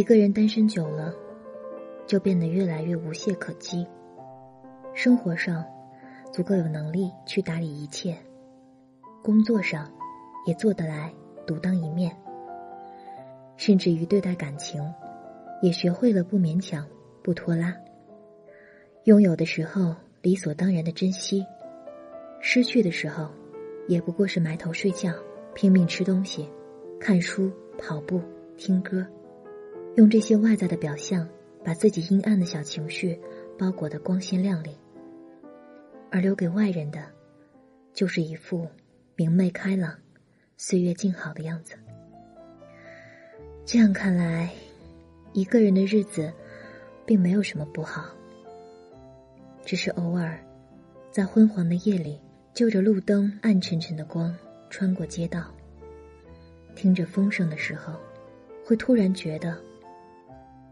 一个人单身久了，就变得越来越无懈可击。生活上，足够有能力去打理一切；工作上，也做得来独当一面。甚至于对待感情，也学会了不勉强、不拖拉。拥有的时候理所当然的珍惜，失去的时候，也不过是埋头睡觉，拼命吃东西、看书、跑步、听歌。用这些外在的表象，把自己阴暗的小情绪包裹得光鲜亮丽，而留给外人的，就是一副明媚开朗、岁月静好的样子。这样看来，一个人的日子，并没有什么不好，只是偶尔，在昏黄的夜里，就着路灯暗沉沉的光，穿过街道，听着风声的时候，会突然觉得。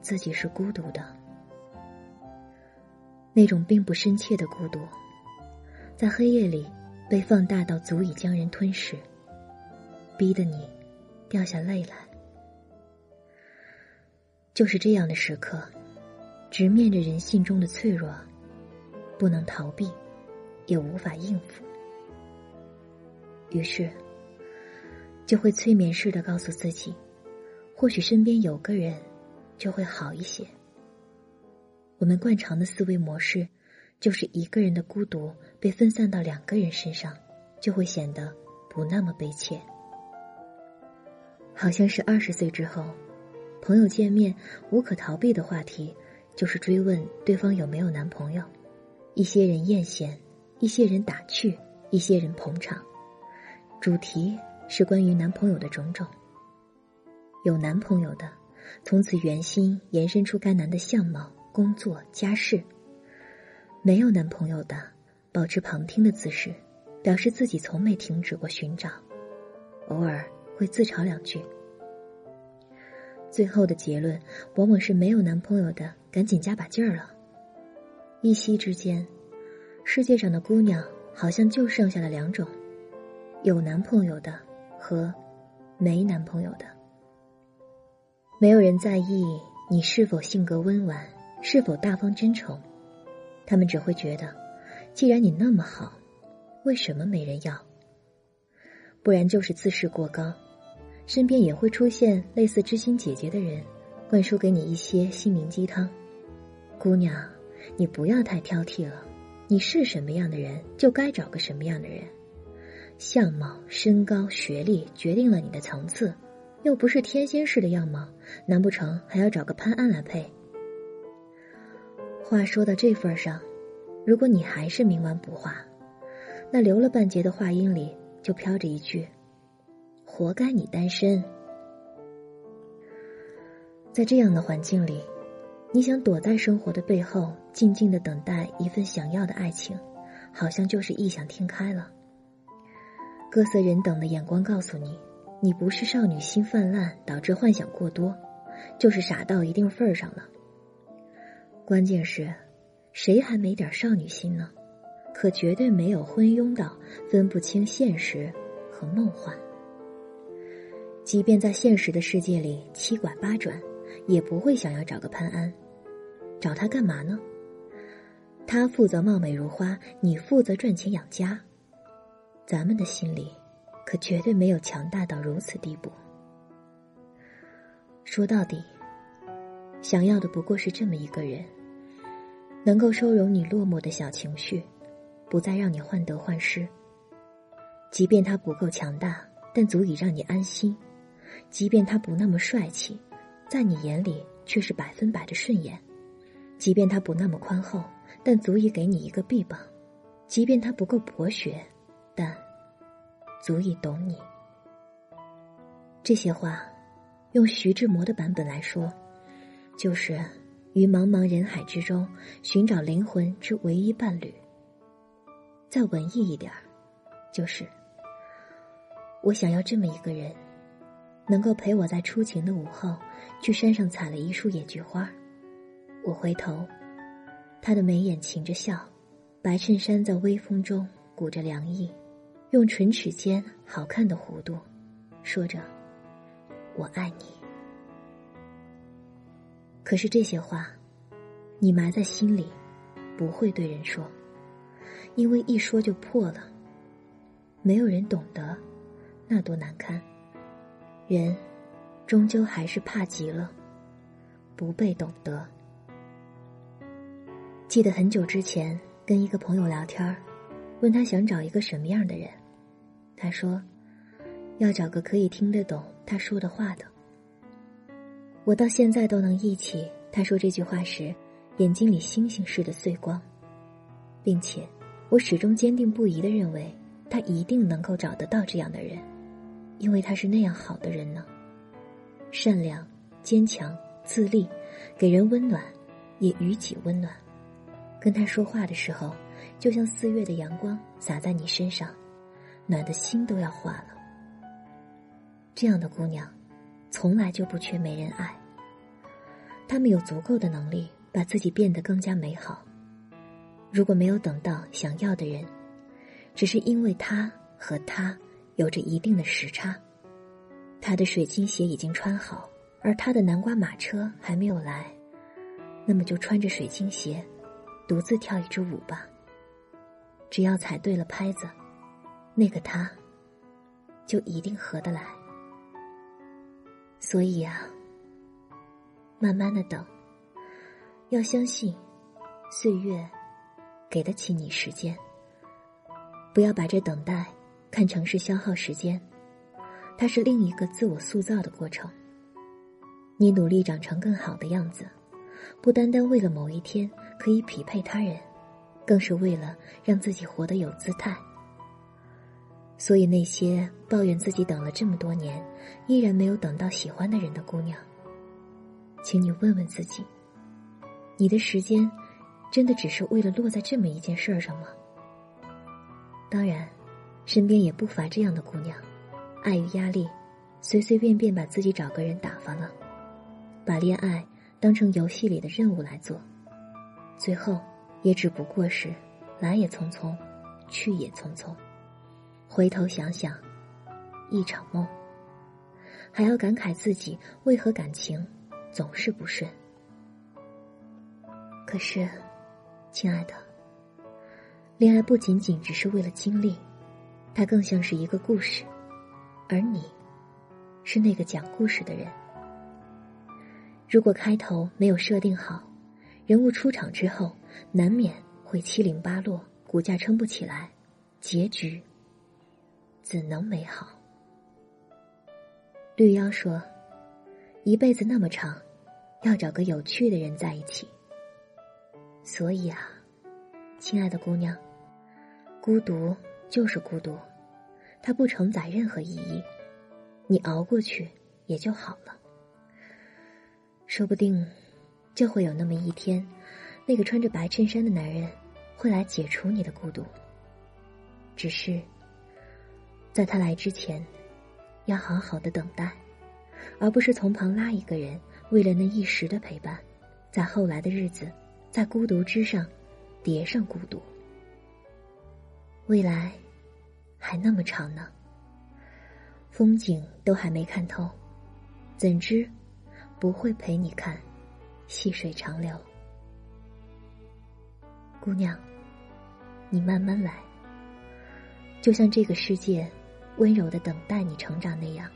自己是孤独的，那种并不深切的孤独，在黑夜里被放大到足以将人吞噬，逼得你掉下泪来。就是这样的时刻，直面着人性中的脆弱，不能逃避，也无法应付，于是就会催眠似的告诉自己，或许身边有个人。就会好一些。我们惯常的思维模式，就是一个人的孤独被分散到两个人身上，就会显得不那么悲切。好像是二十岁之后，朋友见面无可逃避的话题，就是追问对方有没有男朋友。一些人艳羡，一些人打趣，一些人捧场，主题是关于男朋友的种种。有男朋友的。从此，圆心延伸出该男的相貌、工作、家世。没有男朋友的，保持旁听的姿势，表示自己从没停止过寻找，偶尔会自嘲两句。最后的结论，往往是没有男朋友的，赶紧加把劲儿了。一夕之间，世界上的姑娘好像就剩下了两种：有男朋友的和没男朋友的。没有人在意你是否性格温婉，是否大方真诚，他们只会觉得，既然你那么好，为什么没人要？不然就是自视过高，身边也会出现类似知心姐姐的人，灌输给你一些心灵鸡汤。姑娘，你不要太挑剔了，你是什么样的人，就该找个什么样的人，相貌、身高、学历决定了你的层次。又不是天仙式的样貌，难不成还要找个潘安来配？话说到这份上，如果你还是冥顽不化，那留了半截的话音里就飘着一句：“活该你单身。”在这样的环境里，你想躲在生活的背后，静静的等待一份想要的爱情，好像就是异想天开了。各色人等的眼光告诉你。你不是少女心泛滥导致幻想过多，就是傻到一定份儿上了。关键是，谁还没点少女心呢？可绝对没有昏庸到分不清现实和梦幻。即便在现实的世界里七拐八转，也不会想要找个潘安。找他干嘛呢？他负责貌美如花，你负责赚钱养家。咱们的心里。可绝对没有强大到如此地步。说到底，想要的不过是这么一个人，能够收容你落寞的小情绪，不再让你患得患失。即便他不够强大，但足以让你安心；即便他不那么帅气，在你眼里却是百分百的顺眼；即便他不那么宽厚，但足以给你一个臂膀；即便他不够博学，但。足以懂你。这些话，用徐志摩的版本来说，就是于茫茫人海之中寻找灵魂之唯一伴侣。再文艺一点儿，就是我想要这么一个人，能够陪我在初晴的午后去山上采了一束野菊花。我回头，他的眉眼噙着笑，白衬衫在微风中鼓着凉意。用唇齿间好看的弧度，说着：“我爱你。”可是这些话，你埋在心里，不会对人说，因为一说就破了。没有人懂得，那多难堪。人，终究还是怕极了，不被懂得。记得很久之前跟一个朋友聊天儿问他想找一个什么样的人，他说，要找个可以听得懂他说的话的。我到现在都能忆起他说这句话时，眼睛里星星似的碎光，并且我始终坚定不移的认为。他一定能够找得到这样的人，因为他是那样好的人呢。善良、坚强、自立，给人温暖，也予己温暖。跟他说话的时候，就像四月的阳光洒在你身上，暖的心都要化了。这样的姑娘，从来就不缺没人爱。她们有足够的能力把自己变得更加美好。如果没有等到想要的人。只是因为他和他有着一定的时差，他的水晶鞋已经穿好，而他的南瓜马车还没有来，那么就穿着水晶鞋，独自跳一支舞吧。只要踩对了拍子，那个他，就一定合得来。所以啊，慢慢的等，要相信，岁月，给得起你时间。不要把这等待看成是消耗时间，它是另一个自我塑造的过程。你努力长成更好的样子，不单单为了某一天可以匹配他人，更是为了让自己活得有姿态。所以，那些抱怨自己等了这么多年，依然没有等到喜欢的人的姑娘，请你问问自己：你的时间，真的只是为了落在这么一件事儿上吗？当然，身边也不乏这样的姑娘，碍于压力，随随便便把自己找个人打发了，把恋爱当成游戏里的任务来做，最后也只不过是来也匆匆，去也匆匆，回头想想，一场梦，还要感慨自己为何感情总是不顺。可是，亲爱的。恋爱不仅仅只是为了经历，它更像是一个故事，而你，是那个讲故事的人。如果开头没有设定好，人物出场之后，难免会七零八落，骨架撑不起来，结局怎能美好？绿妖说：“一辈子那么长，要找个有趣的人在一起。”所以啊，亲爱的姑娘。孤独就是孤独，它不承载任何意义，你熬过去也就好了。说不定，就会有那么一天，那个穿着白衬衫的男人会来解除你的孤独。只是，在他来之前，要好好的等待，而不是从旁拉一个人，为了那一时的陪伴，在后来的日子，在孤独之上叠上孤独。未来还那么长呢，风景都还没看透，怎知不会陪你看细水长流？姑娘，你慢慢来，就像这个世界温柔的等待你成长那样，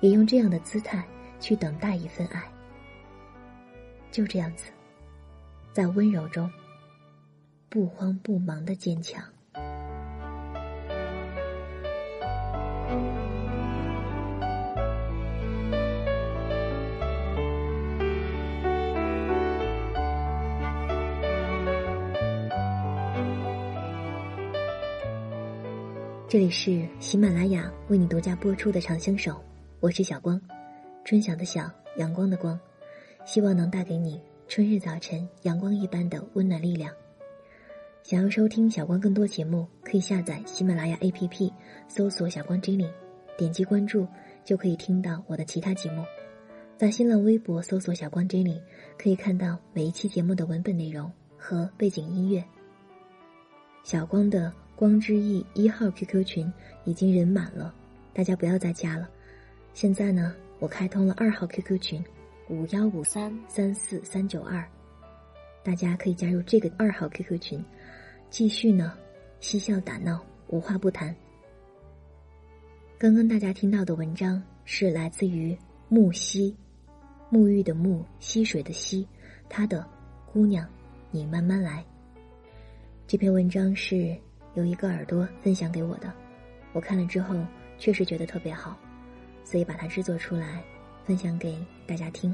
也用这样的姿态去等待一份爱。就这样子，在温柔中不慌不忙的坚强。这里是喜马拉雅为你独家播出的《长相守》，我是小光，春晓的晓，阳光的光，希望能带给你春日早晨阳光一般的温暖力量。想要收听小光更多节目，可以下载喜马拉雅 APP，搜索“小光 Jenny”，点击关注就可以听到我的其他节目。在新浪微博搜索“小光 Jenny”，可以看到每一期节目的文本内容和背景音乐。小光的。光之翼一号 QQ 群已经人满了，大家不要再加了。现在呢，我开通了二号 QQ 群，五幺五三三四三九二，大家可以加入这个二号 QQ 群，继续呢嬉笑打闹，无话不谈。刚刚大家听到的文章是来自于木溪，沐浴的沐，溪水的溪，他的姑娘，你慢慢来。这篇文章是有一个耳朵分享给我的，我看了之后确实觉得特别好，所以把它制作出来。分享给大家听。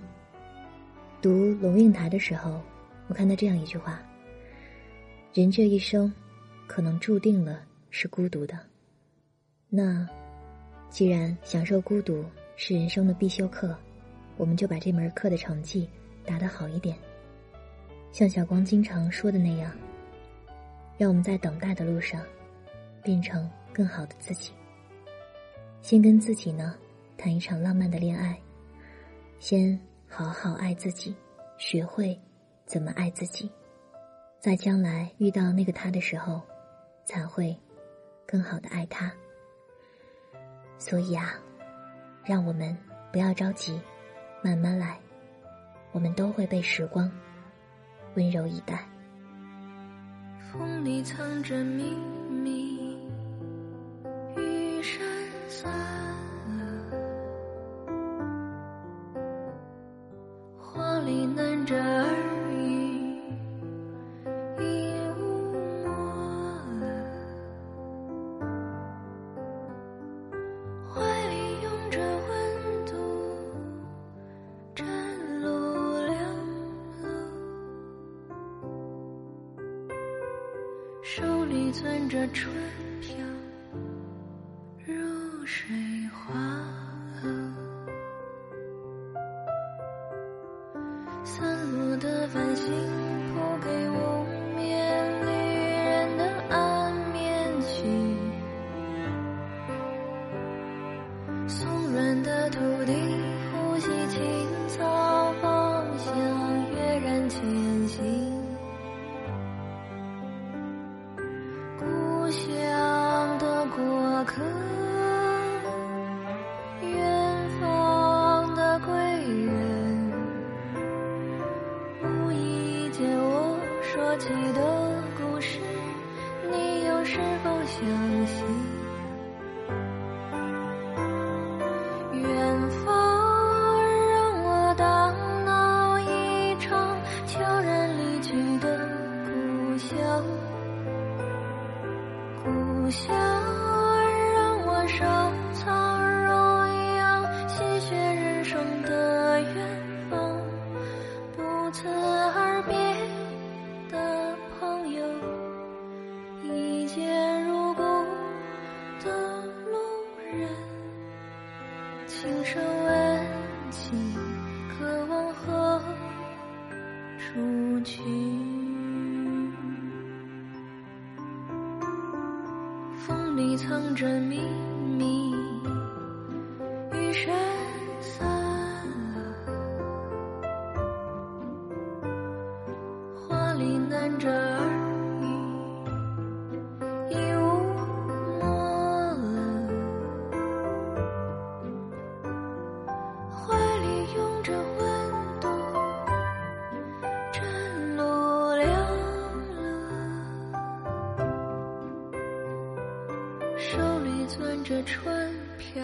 读《龙应台》的时候，我看到这样一句话：“人这一生，可能注定了是孤独的。那，既然享受孤独是人生的必修课，我们就把这门课的成绩打得好一点。像小光经常说的那样，让我们在等待的路上，变成更好的自己。先跟自己呢，谈一场浪漫的恋爱。”先好好爱自己，学会怎么爱自己，在将来遇到那个他的时候，才会更好的爱他。所以啊，让我们不要着急，慢慢来，我们都会被时光温柔以待。风里藏着秘是否相信着秘着春飘，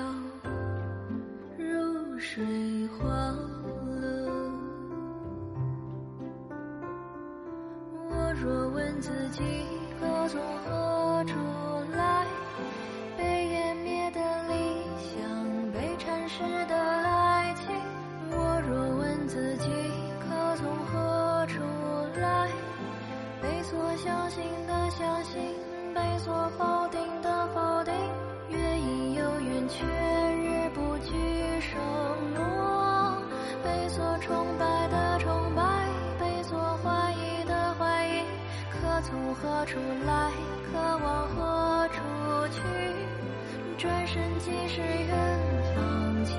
入水花了。我若问自己，可从何处来？被湮灭的理想，被蚕食的何处来，渴望何处去？转身即是远方，前